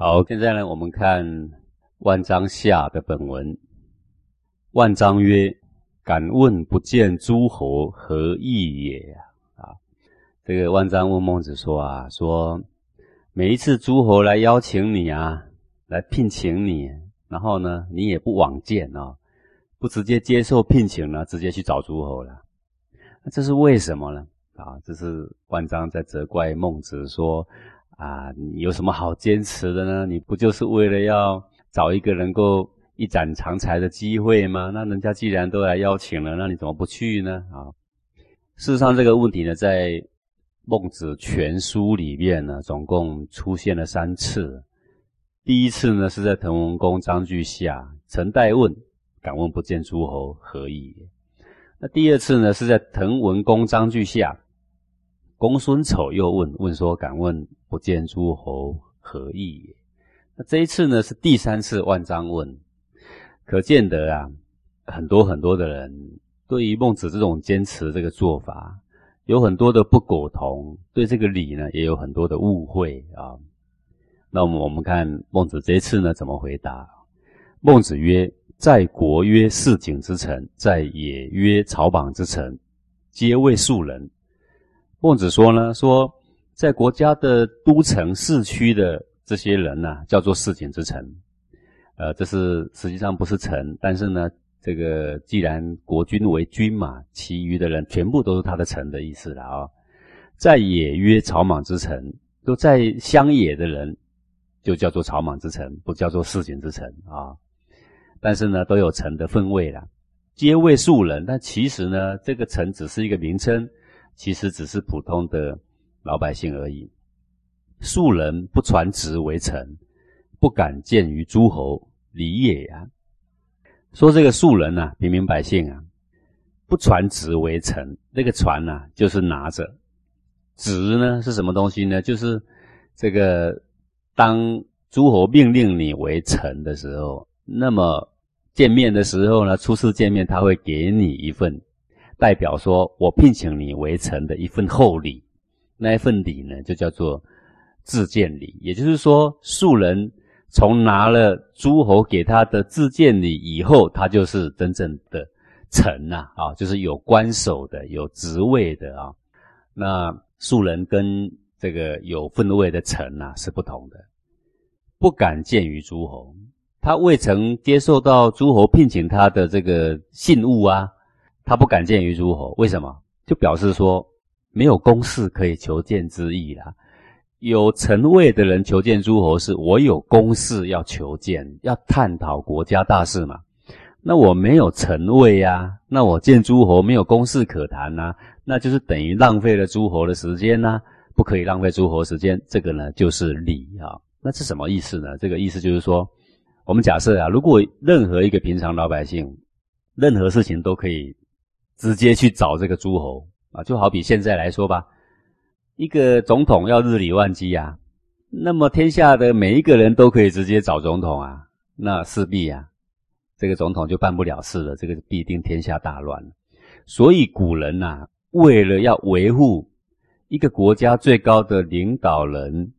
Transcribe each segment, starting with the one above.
好，现在呢，我们看万章下的本文。万章曰：“敢问不见诸侯，何意也？”啊，这个万章问孟子说：“啊，说每一次诸侯来邀请你啊，来聘请你，然后呢，你也不往见啊，不直接接受聘请呢，直接去找诸侯了。那这是为什么呢？啊，这是万章在责怪孟子说。”啊，你有什么好坚持的呢？你不就是为了要找一个能够一展长才的机会吗？那人家既然都来邀请了，那你怎么不去呢？啊，事实上这个问题呢，在《孟子全书》里面呢，总共出现了三次。第一次呢，是在滕文公章句下，陈代问：“敢问不见诸侯，何以？”那第二次呢，是在滕文公章句下。公孙丑又问问说：“敢问不见诸侯何意？”那这一次呢是第三次万章问，可见得啊，很多很多的人对于孟子这种坚持这个做法，有很多的不苟同，对这个礼呢也有很多的误会啊。那么我们看孟子这一次呢怎么回答？孟子曰：“在国曰市井之臣，在野曰草莽之臣，皆为庶人。”孟子说呢，说在国家的都城市区的这些人呢，叫做市井之臣。呃，这是实际上不是臣，但是呢，这个既然国君为君嘛，其余的人全部都是他的臣的意思了啊。在野曰草莽之臣，都在乡野的人，就叫做草莽之臣，不叫做市井之臣啊。但是呢，都有臣的分位了，皆为庶人。但其实呢，这个臣只是一个名称。其实只是普通的老百姓而已。庶人不传职为臣，不敢见于诸侯，礼也呀。说这个庶人呐，平民百姓啊，不传职为臣。那个传呐，就是拿着职呢，是什么东西呢？就是这个当诸侯命令你为臣的时候，那么见面的时候呢，初次见面他会给你一份。代表说，我聘请你为臣的一份厚礼，那一份礼呢，就叫做自荐礼。也就是说，庶人从拿了诸侯给他的自荐礼以后，他就是真正的臣呐，啊，就是有官守的、有职位的啊。那庶人跟这个有分位的臣呐是不同的，不敢见于诸侯，他未曾接受到诸侯聘请他的这个信物啊。他不敢见于诸侯，为什么？就表示说没有公事可以求见之意啦。有臣位的人求见诸侯，是我有公事要求见，要探讨国家大事嘛。那我没有臣位呀，那我见诸侯没有公事可谈呐，那就是等于浪费了诸侯的时间呐。不可以浪费诸侯时间，这个呢就是礼啊。那是什么意思呢？这个意思就是说，我们假设啊，如果任何一个平常老百姓，任何事情都可以。直接去找这个诸侯啊，就好比现在来说吧，一个总统要日理万机啊，那么天下的每一个人都可以直接找总统啊，那势必啊，这个总统就办不了事了，这个必定天下大乱。所以古人呐，为了要维护一个国家最高的领导人，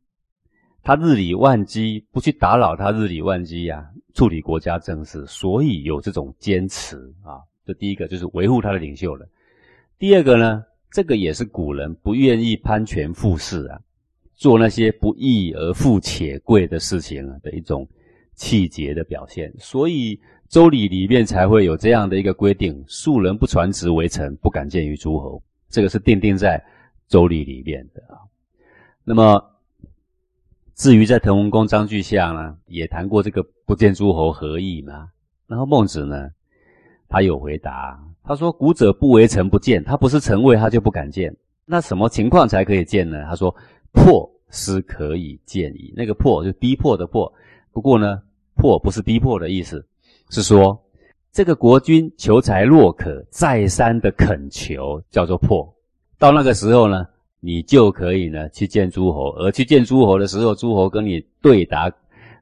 他日理万机，不去打扰他日理万机呀，处理国家政事，所以有这种坚持啊。这第一个就是维护他的领袖了。第二个呢，这个也是古人不愿意攀权附势啊，做那些不义而富且贵的事情啊的一种气节的表现。所以周礼里面才会有这样的一个规定：庶人不传职为臣，不敢见于诸侯。这个是定定在周礼里面的啊。那么至于在滕文公章句下呢，也谈过这个不见诸侯何意嘛？然后孟子呢？他有回答，他说：“古者不为臣不见，他不是臣位，他就不敢见。那什么情况才可以见呢？他说：迫是可以见矣。那个迫就逼迫的迫。不过呢，迫不是逼迫的意思，是说这个国君求财若渴，再三的恳求，叫做迫。到那个时候呢，你就可以呢去见诸侯。而去见诸侯的时候，诸侯跟你对答，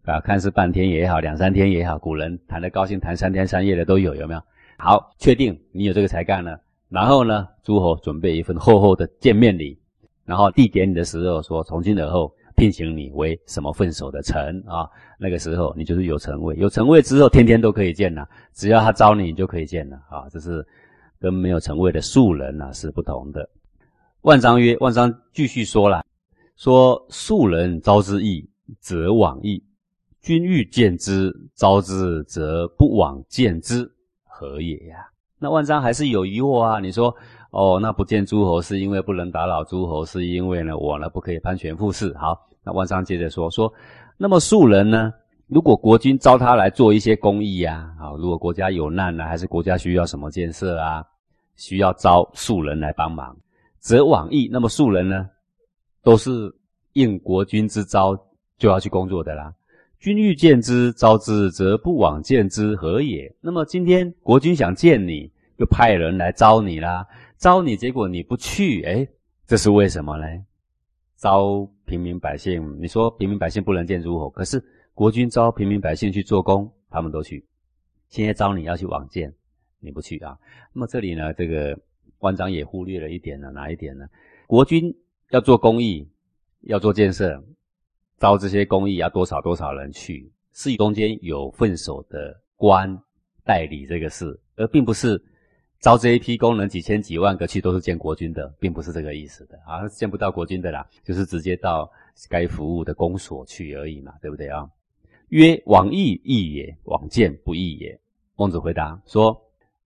啊，看是半天也好，两三天也好，古人谈得高兴，谈三天三夜的都有，有没有？”好，确定你有这个才干了。然后呢，诸侯准备一份厚厚的见面礼，然后递给你的时候说：从今而后聘请你为什么分手的臣啊？那个时候你就是有臣位，有臣位之后天天都可以见了，只要他招你，你就可以见了啊。这是跟没有臣位的庶人啊是不同的。万章曰：万章继续说了，说庶人招之易，则往易；君欲见之，招之则不往见之，何也呀？那万章还是有疑惑啊。你说。哦，那不见诸侯是因为不能打扰诸侯，是因为呢我呢不可以攀权附势。好，那万章接着说说，那么庶人呢，如果国君招他来做一些公益呀，啊，如果国家有难呢，还是国家需要什么建设啊，需要招庶人来帮忙，则往义。那么庶人呢，都是应国君之招就要去工作的啦。君欲见之，招之则不往见之，何也？那么今天国君想见你，又派人来招你啦。招你，结果你不去，哎，这是为什么呢？招平民百姓，你说平民百姓不能见诸侯，可是国君招平民百姓去做工，他们都去。现在招你要去往见，你不去啊？那么这里呢，这个官长也忽略了一点呢，哪一点呢？国君要做公益，要做建设，招这些公益要多少多少人去，是中间有分手的官代理这个事，而并不是。招这一批工人几千几万个去都是见国君的，并不是这个意思的啊，见不到国君的啦，就是直接到该服务的公所去而已嘛，对不对啊？曰：往义义也，往见不义也。孟子回答说：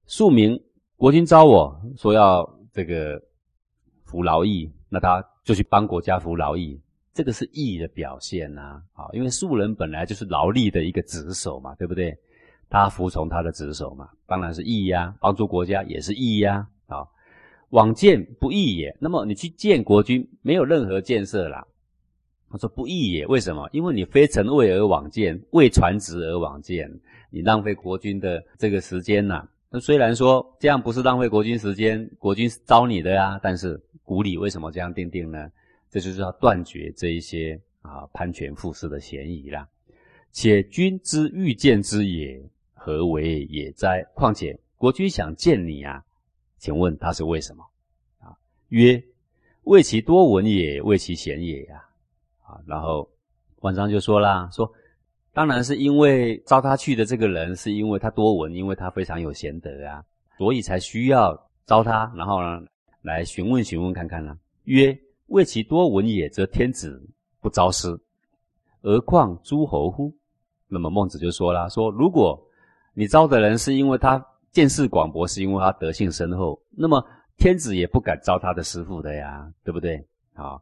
庶民国君招我说要这个服劳役，那他就去帮国家服劳役，这个是义的表现呐，啊，因为庶人本来就是劳力的一个职守嘛，对不对？他服从他的职守嘛，当然是义呀，帮助国家也是义呀。啊，往见不义也。那么你去见国君，没有任何建设啦。他说不义也，为什么？因为你非臣位而往见，为传职而往见，你浪费国君的这个时间呐。那虽然说这样不是浪费国君时间，国君是招你的呀，但是古礼为什么这样定定呢？这就是要断绝这一些啊攀权附势的嫌疑啦。且君之欲见之也。何为也哉？况且国君想见你啊，请问他是为什么？啊，曰：为其多闻也，为其贤也呀。啊，然后关章就说啦，说当然是因为招他去的这个人，是因为他多闻，因为他非常有贤德啊，所以才需要招他，然后呢，来询问询问看看呢。曰：为其多闻也，则天子不招师，何况诸侯乎？那么孟子就说了，说如果你招的人是因为他见识广博，是因为他德性深厚，那么天子也不敢招他的师傅的呀，对不对？好，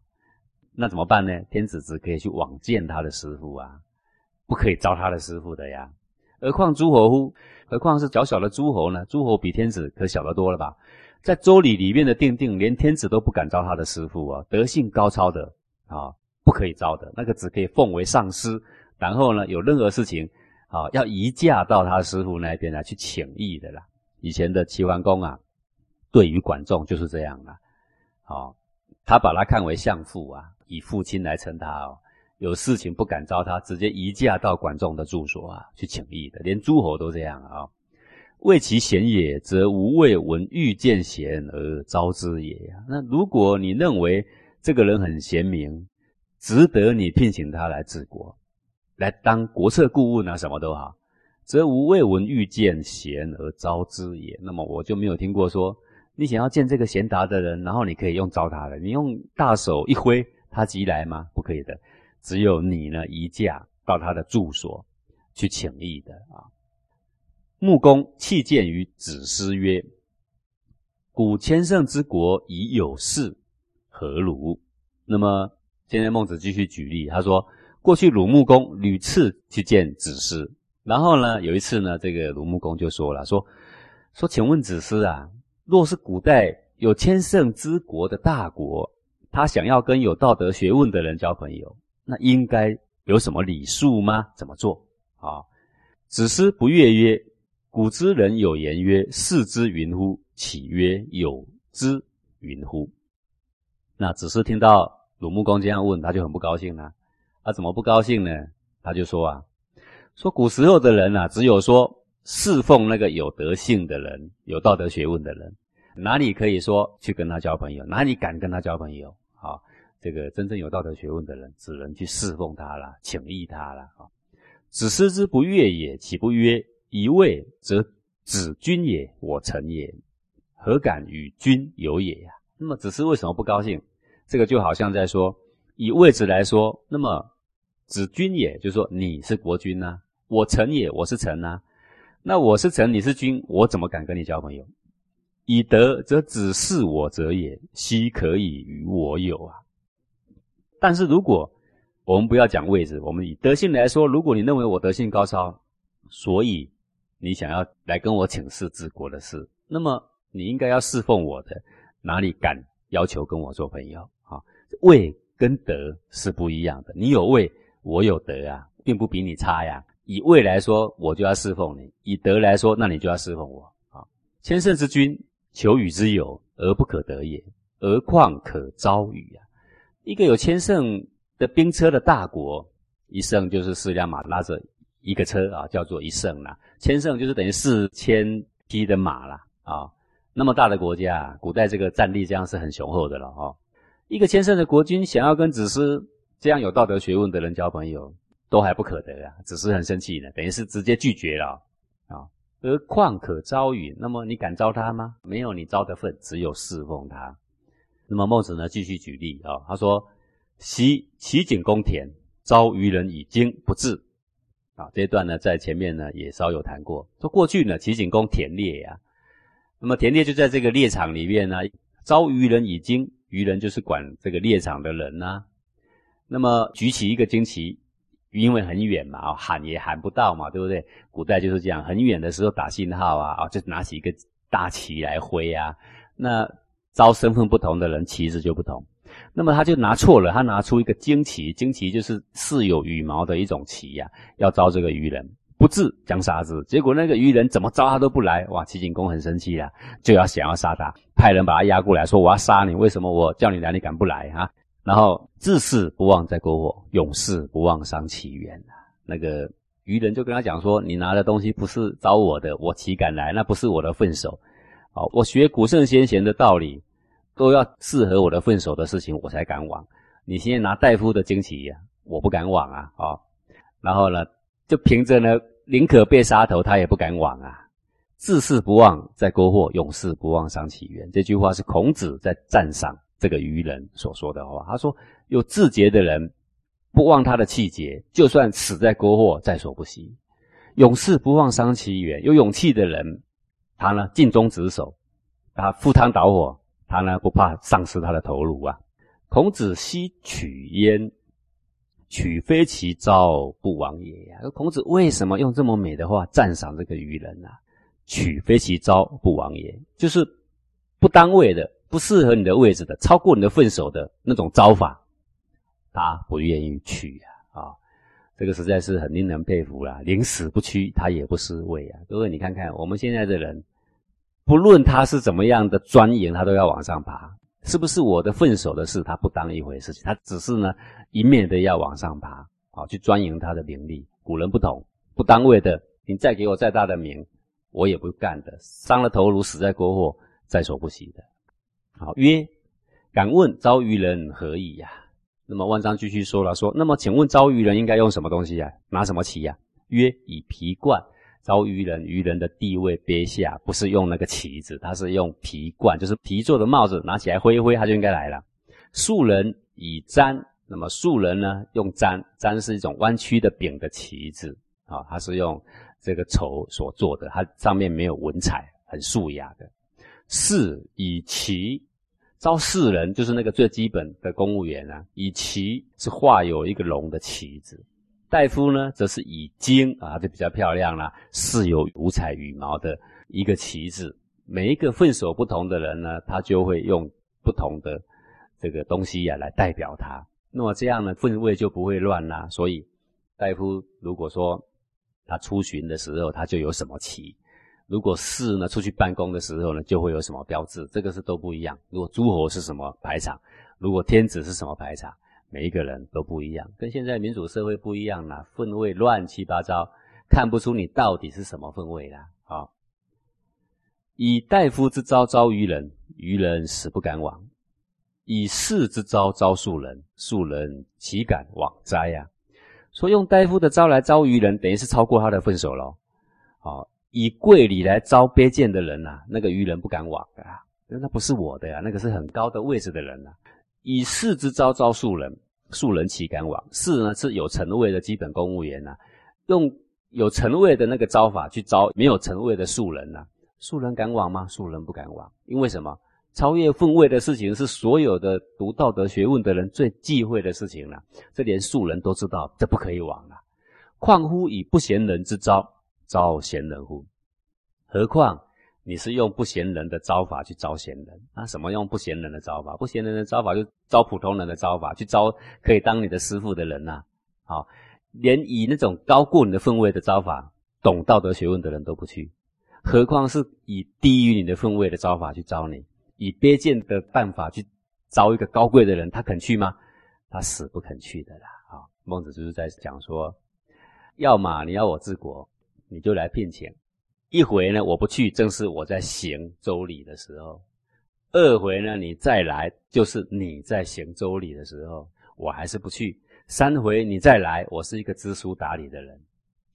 那怎么办呢？天子只可以去往见他的师傅啊，不可以招他的师傅的呀。何况诸侯乎？何况是小小的诸侯呢？诸侯比天子可小得多了吧？在周礼里面的定定，连天子都不敢招他的师傅啊，德性高超的啊，不可以招的，那个只可以奉为上师，然后呢，有任何事情。啊，要移驾到他师傅那边来去请益的啦。以前的齐桓公啊，对于管仲就是这样啦。好，他把他看为相父啊，以父亲来称他哦。有事情不敢招他，直接移驾到管仲的住所啊去请益的，连诸侯都这样啊。为其贤也，则无未闻欲见贤而招之也。那如果你认为这个人很贤明，值得你聘请他来治国。来当国策顾问啊，什么都好，则无未闻欲见贤而招之也。那么我就没有听过说，你想要见这个贤达的人，然后你可以用招他的，你用大手一挥，他即来吗？不可以的，只有你呢移驾到他的住所去请益的啊。穆公弃谏于子思曰：“古千乘之国已有事，何如？”那么现在孟子继续举例，他说。过去鲁穆公屡次去见子思，然后呢，有一次呢，这个鲁穆公就说了，说说，请问子思啊，若是古代有千乘之国的大国，他想要跟有道德学问的人交朋友，那应该有什么礼数吗？怎么做啊？子思不悦曰：“古之人有言曰：‘视之云乎？’岂曰有之云乎？”那只是听到鲁穆公这样问，他就很不高兴了。他怎么不高兴呢？他就说啊，说古时候的人啊，只有说侍奉那个有德性的人、有道德学问的人，哪里可以说去跟他交朋友？哪里敢跟他交朋友？啊，这个真正有道德学问的人，只能去侍奉他了，请益他了啊。子思之不悦也，岂不曰一位则子君也，我臣也，何敢与君有也呀？那么子思为什么不高兴？这个就好像在说，以位置来说，那么子君也，就是说你是国君呐，我臣也，我是臣呐。那我是臣，你是君，我怎么敢跟你交朋友？以德则子是我者也，奚可以与我有啊？但是如果我们不要讲位置，我们以德性来说，如果你认为我德性高超，所以你想要来跟我请示治国的事，那么你应该要侍奉我的，哪里敢要求跟我做朋友啊？位跟德是不一样的，你有位，我有德啊，并不比你差呀。以位来说，我就要侍奉你；以德来说，那你就要侍奉我啊。千乘之君。求与之有而不可得也，何况可招与啊？一个有千乘的兵车的大国，一乘就是四辆马拉着一个车啊，叫做一乘啦。千乘就是等于四千匹的马啦啊。那么大的国家，古代这个战力这样是很雄厚的了哈。一个千乘的国君想要跟子思这样有道德学问的人交朋友，都还不可得啊。子思很生气呢，等于是直接拒绝了啊。而况可招与？那么你敢招他吗？没有你招的份，只有侍奉他。那么孟子呢？继续举例啊，他说：“昔齐景公田招渔人以经不至。”啊，这一段呢，在前面呢也稍有谈过。说过去呢，齐景公田猎呀，那么田猎就在这个猎场里面呢，招渔人以经，渔人就是管这个猎场的人呐。那么举起一个旌旗。因为很远嘛，喊也喊不到嘛，对不对？古代就是这样，很远的时候打信号啊，啊，就拿起一个大旗来挥啊。那招身份不同的人，旗子就不同。那么他就拿错了，他拿出一个旌旗，旌旗就是似有羽毛的一种旗呀，要招这个渔人，不治将杀之。结果那个渔人怎么招他都不来，哇！齐景公很生气啊，就要想要杀他，派人把他押过来，说我要杀你，为什么我叫你来，你敢不来啊？然后自恃不忘在国火，勇士不忘伤其源那个渔人就跟他讲说：“你拿的东西不是招我的，我岂敢来？那不是我的份手。好，我学古圣先贤的道理，都要适合我的份手的事情，我才敢往。你现在拿大夫的旌旗呀，我不敢往啊！哦，然后呢，就凭着呢，宁可被杀头，他也不敢往啊。自恃不忘在国火，勇士不忘伤其源。这句话是孔子在赞赏。”这个愚人所说的话，他说：“有志节的人，不忘他的气节，就算死在国祸，在所不惜；勇士不忘伤其源。有勇气的人，他呢尽忠职守，他赴汤蹈火，他呢不怕丧失他的头颅啊。”孔子惜取焉，取非其招不亡也呀。孔子为什么用这么美的话赞赏这个愚人呢？取非其招不亡也，就是不当位的。不适合你的位置的，超过你的分手的那种招法，他不愿意去呀！啊，这个实在是很令人佩服啦。宁死不屈，他也不失位啊。各位，你看看我们现在的人，不论他是怎么样的钻营，他都要往上爬。是不是我的分手的事，他不当一回事？情他只是呢一面的要往上爬，啊，去钻营他的名利。古人不同，不当位的，你再给我再大的名，我也不干的。伤了头颅，死在国祸，在所不惜的。好，曰：敢问招渔人何以呀？那么万章继续说了，说：那么请问招渔人应该用什么东西呀？拿什么旗呀？曰：以皮冠招渔人。渔人的地位卑下，不是用那个旗子，他是用皮冠，就是皮做的帽子，拿起来挥一挥，他就应该来了。庶人以簪，那么庶人呢，用簪，簪是一种弯曲的柄的旗子，啊，它是用这个绸所做的，它上面没有文彩，很素雅的。士以旗。招士人就是那个最基本的公务员啊，以旗是画有一个龙的旗子；大夫呢，则是以金啊，就比较漂亮啦，是有五彩羽毛的一个旗子。每一个分所不同的人呢，他就会用不同的这个东西呀来代表他。那么这样呢，分位就不会乱啦。所以大夫如果说他出巡的时候，他就有什么旗。如果士呢出去办公的时候呢，就会有什么标志，这个是都不一样。如果诸侯是什么排场，如果天子是什么排场，每一个人都不一样，跟现在民主社会不一样啦，分位乱七八糟，看不出你到底是什么分位啦。好，以大夫之招招愚人，愚人死不敢往；以士之招招庶人，庶人岂敢往哉呀？说用大夫的招来招愚人，等于是超过他的分手喽。好，以贵礼来招卑贱的人呐，那个愚人不敢往啊，那不是我的呀，那个是很高的位置的人呐。以士之招招庶人，庶人岂敢往？士呢是有臣位的基本公务员呐，用有臣位的那个招法去招没有臣位的庶人呐，庶人敢往吗？庶人不敢往，因为什么？超越分位的事情是所有的读道德学问的人最忌讳的事情了，这连庶人都知道，这不可以往啊。况乎以不贤人之招招贤人乎？何况你是用不贤人的招法去招贤人啊？什么用不贤人的招法？不贤人的招法就招普通人的招法，去招可以当你的师傅的人呐。好，连以那种高过你的分位的招法，懂道德学问的人都不去，何况是以低于你的分位的招法去招你？以卑贱的办法去招一个高贵的人，他肯去吗？他死不肯去的啦！啊，孟子就是在讲说，要么你要我治国，你就来聘请；一回呢，我不去，正是我在行周礼的时候；二回呢，你再来，就是你在行周礼的时候，我还是不去；三回你再来，我是一个知书达理的人，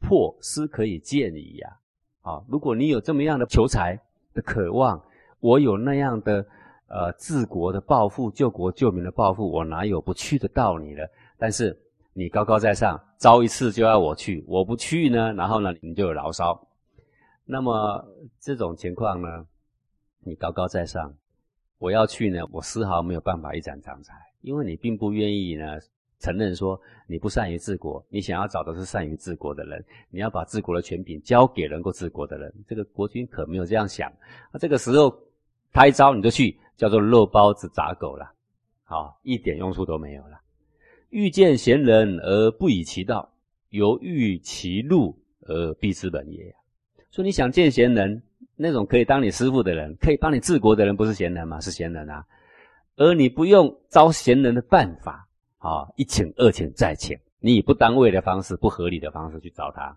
破师可以见矣呀！啊，如果你有这么样的求财的渴望。我有那样的，呃，治国的抱负、救国救民的抱负，我哪有不去的道理呢？但是你高高在上，招一次就要我去，我不去呢，然后呢，你就有牢骚。那么这种情况呢，你高高在上，我要去呢，我丝毫没有办法一展长才，因为你并不愿意呢承认说你不善于治国，你想要找的是善于治国的人，你要把治国的权柄交给能够治国的人，这个国君可没有这样想。那这个时候。他一招你就去，叫做肉包子砸狗了，好，一点用处都没有了。遇见贤人而不以其道，犹豫其路而避之本也。说你想见贤人，那种可以当你师傅的人，可以帮你治国的人，不是贤人吗？是贤人啊。而你不用招贤人的办法，啊，一请二请再请，你以不当位的方式、不合理的方式去找他。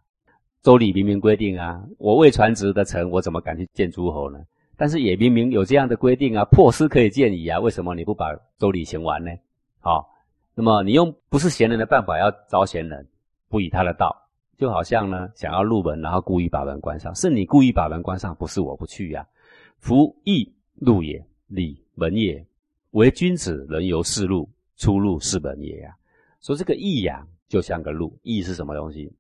周礼明明规定啊，我未传职的臣，我怎么敢去见诸侯呢？但是也明明有这样的规定啊，破师可以见矣啊，为什么你不把周礼行完呢？好，那么你用不是贤人的办法要招贤人，不以他的道，就好像呢想要入门，然后故意把门关上，是你故意把门关上，不是我不去呀。夫义路也，礼门也，为君子人由是路，出入是门也呀。说这个义呀，就像个路，义是什么东西？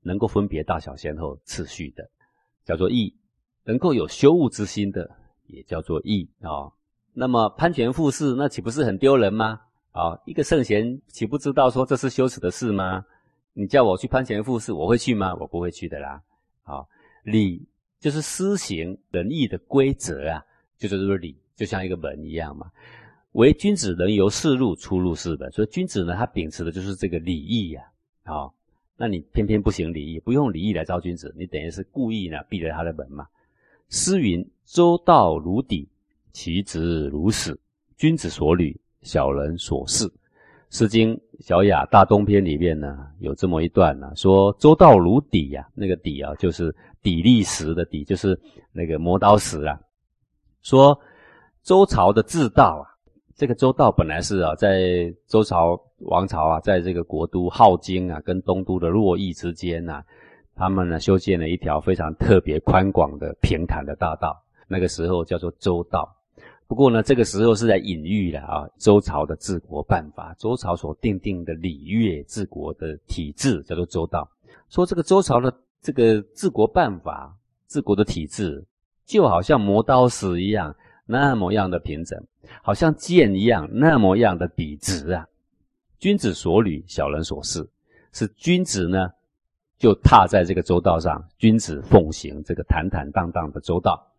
能够分别大小先后次序的，叫做义。能够有羞恶之心的，也叫做义啊。那么攀权附势，那岂不是很丢人吗？啊，一个圣贤岂不知道说这是羞耻的事吗？你叫我去攀权附势，我会去吗？我不会去的啦。好，礼就是施行仁义的规则啊，就是这个礼，就像一个门一样嘛。为君子人由是入，出入是门。所以君子呢，他秉持的就是这个礼义呀。好，那你偏偏不行礼义，不用礼义来招君子，你等于是故意呢，闭了他的门嘛。诗云：“周道如砥，其直如矢。君子所履，小人所视。”《诗经·小雅·大东篇》里面呢，有这么一段呢，说：“周道如砥呀，那个砥啊，就是砥砺石的砥，就是那个磨刀石啊。”说周朝的治道啊，这个周道本来是啊，在周朝王朝啊，在这个国都镐京啊，跟东都的洛邑之间啊。他们呢修建了一条非常特别宽广的平坦的大道，那个时候叫做周道。不过呢，这个时候是在隐喻了啊，周朝的治国办法，周朝所定定的礼乐治国的体制叫做周道。说这个周朝的这个治国办法、治国的体制，就好像磨刀石一样，那么样的平整，好像剑一样，那么样的笔直啊。君子所履，小人所事，是君子呢。就踏在这个周道上，君子奉行这个坦坦荡荡的周道，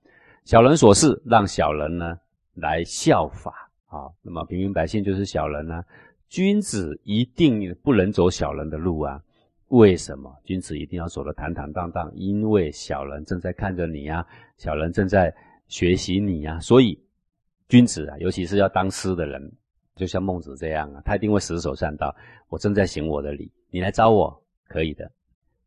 小人所事，让小人呢来效法啊。那么平民百姓就是小人呢，君子一定不能走小人的路啊。为什么？君子一定要走得坦坦荡荡？因为小人正在看着你啊，小人正在学习你啊。所以君子啊，尤其是要当师的人，就像孟子这样啊，他一定会死守善道。我正在行我的礼，你来招我可以的。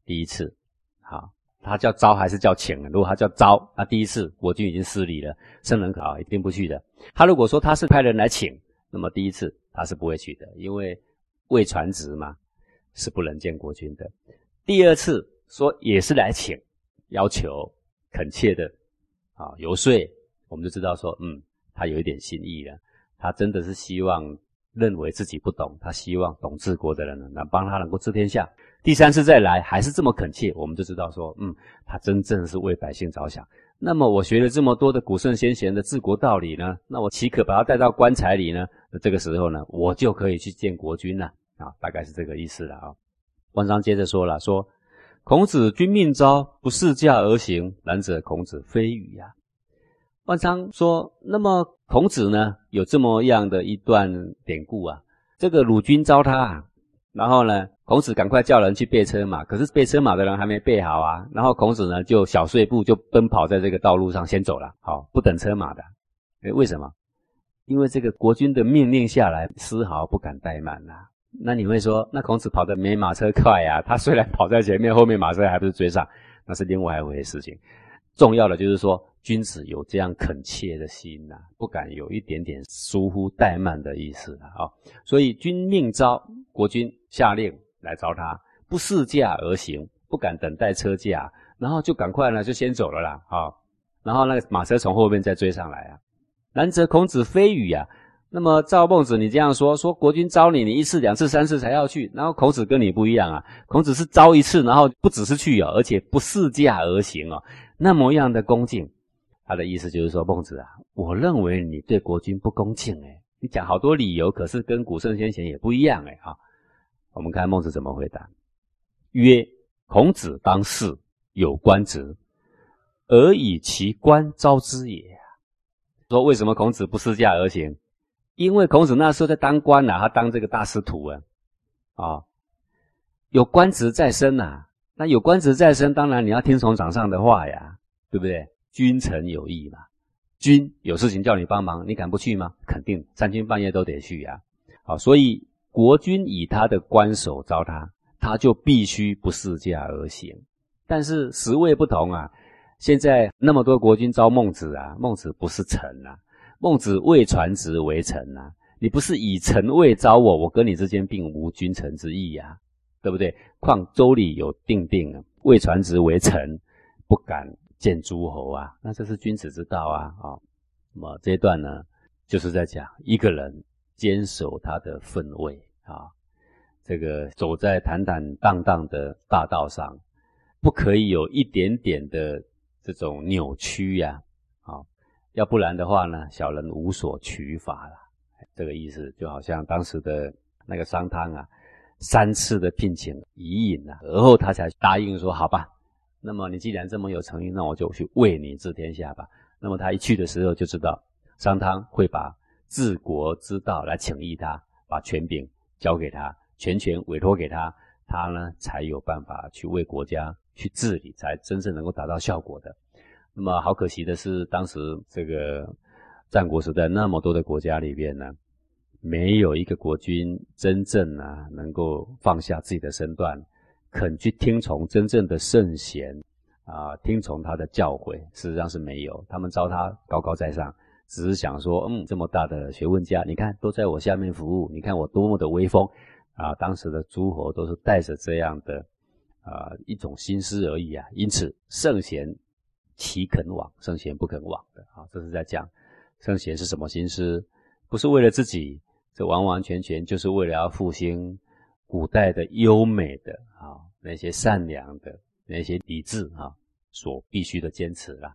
第一次，好，他叫招还是叫请？如果他叫招，那第一次国君已经失礼了，圣人可一定不去的。他如果说他是派人来请，那么第一次他是不会去的，因为未传旨嘛，是不能见国君的。第二次说也是来请，要求恳切的啊游说，我们就知道说，嗯，他有一点心意了，他真的是希望认为自己不懂，他希望懂治国的人能帮他能够治天下。第三次再来还是这么恳切，我们就知道说，嗯，他真正是为百姓着想。那么我学了这么多的古圣先贤的治国道理呢，那我岂可把他带到棺材里呢？那这个时候呢，我就可以去见国君了啊，大概是这个意思了啊。万章接着说了，说孔子君命召，不侍驾而行，然则孔子非语呀。万章说，那么孔子呢，有这么样的一段典故啊，这个鲁君召他。然后呢，孔子赶快叫人去备车马，可是备车马的人还没备好啊。然后孔子呢，就小碎步就奔跑在这个道路上先走了，好不等车马的。诶为什么？因为这个国君的命令下来，丝毫不敢怠慢呐。那你会说，那孔子跑得没马车快呀？他虽然跑在前面，后面马车还不是追上，那是另外一回事情。重要的就是说，君子有这样恳切的心呐，不敢有一点点疏忽怠慢的意思啊。所以君命召国君下令来召他，不试驾而行，不敢等待车驾，然后就赶快呢就先走了啦。啊，然后那个马车从后面再追上来啊。然则孔子非语啊。那么赵孟子，你这样说，说国君招你，你一次、两次、三次才要去，然后孔子跟你不一样啊。孔子是招一次，然后不只是去哦，而且不试驾而行哦。那么样的恭敬，他的意思就是说，孟子啊，我认为你对国君不恭敬哎，你讲好多理由，可是跟古圣先贤也不一样哎啊。我们看孟子怎么回答：曰，孔子当世有官职，而以其官招之也。说为什么孔子不试驾而行？因为孔子那时候在当官呐，他当这个大司徒啊，啊，有官职在身呐。那有官职在身，当然你要听从掌上的话呀，对不对？君臣有义嘛，君有事情叫你帮忙，你敢不去吗？肯定三更半夜都得去呀。好，所以国君以他的官守招他，他就必须不侍驾而行。但是时位不同啊，现在那么多国君招孟子啊，孟子不是臣啊，孟子谓传子为臣啊，你不是以臣位招我，我跟你之间并无君臣之义呀。对不对？况周礼有定定啊，未传子为臣，不敢见诸侯啊。那这是君子之道啊！啊，那么这一段呢，就是在讲一个人坚守他的分位啊，这个走在坦坦荡荡的大道上，不可以有一点点的这种扭曲呀！啊，要不然的话呢，小人无所取法了。这个意思就好像当时的那个商汤啊。三次的聘请伊尹啊，而后他才答应说：“好吧，那么你既然这么有诚意，那我就去为你治天下吧。”那么他一去的时候就知道商汤会把治国之道来请益他，把权柄交给他，全权委托给他，他呢才有办法去为国家去治理，才真正能够达到效果的。那么好可惜的是，当时这个战国时代那么多的国家里边呢。没有一个国君真正啊能够放下自己的身段，肯去听从真正的圣贤啊，听从他的教诲。事实上是没有，他们招他高高在上，只是想说，嗯，这么大的学问家，你看都在我下面服务，你看我多么的威风啊！当时的诸侯都是带着这样的啊一种心思而已啊。因此，圣贤岂肯往？圣贤不肯往的啊！这是在讲圣贤是什么心思？不是为了自己。这完完全全就是为了要复兴古代的优美的啊那些善良的那些理智啊所必须的坚持了。